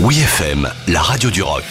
Oui FM, la radio du rock.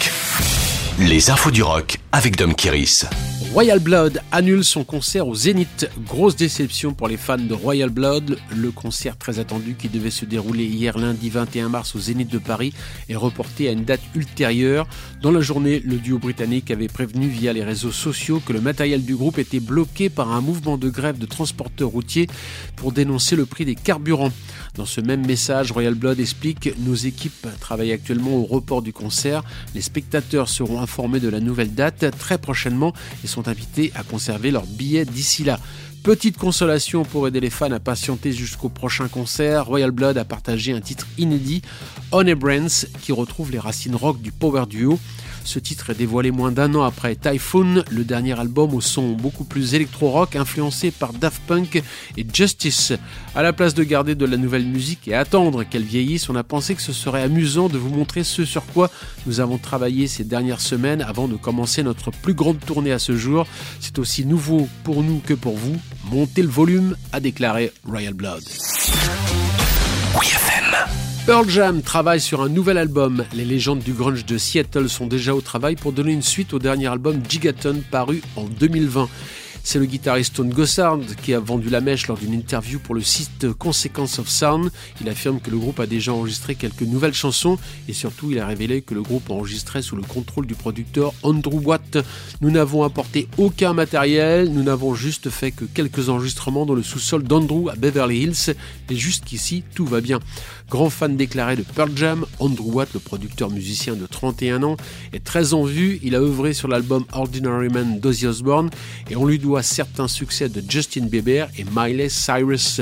Les infos du rock avec Dom Kiris. Royal Blood annule son concert au Zénith. Grosse déception pour les fans de Royal Blood. Le concert très attendu qui devait se dérouler hier lundi 21 mars au Zénith de Paris est reporté à une date ultérieure. Dans la journée, le duo britannique avait prévenu via les réseaux sociaux que le matériel du groupe était bloqué par un mouvement de grève de transporteurs routiers pour dénoncer le prix des carburants. Dans ce même message, Royal Blood explique Nos équipes travaillent actuellement au report du concert. Les spectateurs seront informés de la nouvelle date très prochainement sont invités à conserver leurs billets d'ici là. Petite consolation pour aider les fans à patienter jusqu'au prochain concert, Royal Blood a partagé un titre inédit, On a Brands, qui retrouve les racines rock du power duo. Ce titre est dévoilé moins d'un an après Typhoon, le dernier album au son beaucoup plus électro-rock influencé par Daft Punk et Justice. À la place de garder de la nouvelle musique et attendre qu'elle vieillisse, on a pensé que ce serait amusant de vous montrer ce sur quoi nous avons travaillé ces dernières semaines avant de commencer notre plus grande tournée à ce jour. C'est aussi nouveau pour nous que pour vous. Montez le volume, a déclaré Royal Blood. Pearl Jam travaille sur un nouvel album. Les légendes du grunge de Seattle sont déjà au travail pour donner une suite au dernier album Gigaton paru en 2020. C'est le guitariste Stone Gossard qui a vendu la mèche lors d'une interview pour le site Consequence of Sound. Il affirme que le groupe a déjà enregistré quelques nouvelles chansons et surtout il a révélé que le groupe enregistrait sous le contrôle du producteur Andrew Watt. Nous n'avons apporté aucun matériel, nous n'avons juste fait que quelques enregistrements dans le sous-sol d'Andrew à Beverly Hills et jusqu'ici tout va bien. Grand fan déclaré de Pearl Jam, Andrew Watt, le producteur musicien de 31 ans, est très en vue. Il a œuvré sur l'album Ordinary Man d'Ozzy Osbourne et on lui doit certains succès de Justin Bieber et Miley Cyrus.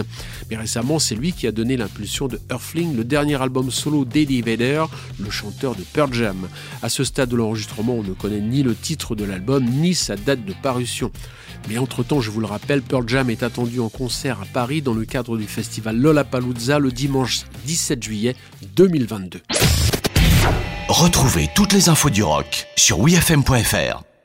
Mais récemment, c'est lui qui a donné l'impulsion de Earthling, le dernier album solo d'Eddie Vedder, le chanteur de Pearl Jam. À ce stade de l'enregistrement, on ne connaît ni le titre de l'album, ni sa date de parution. Mais entre-temps, je vous le rappelle, Pearl Jam est attendu en concert à Paris dans le cadre du festival Lollapalooza le dimanche 17 juillet 2022. Retrouvez toutes les infos du rock sur wfm.fr.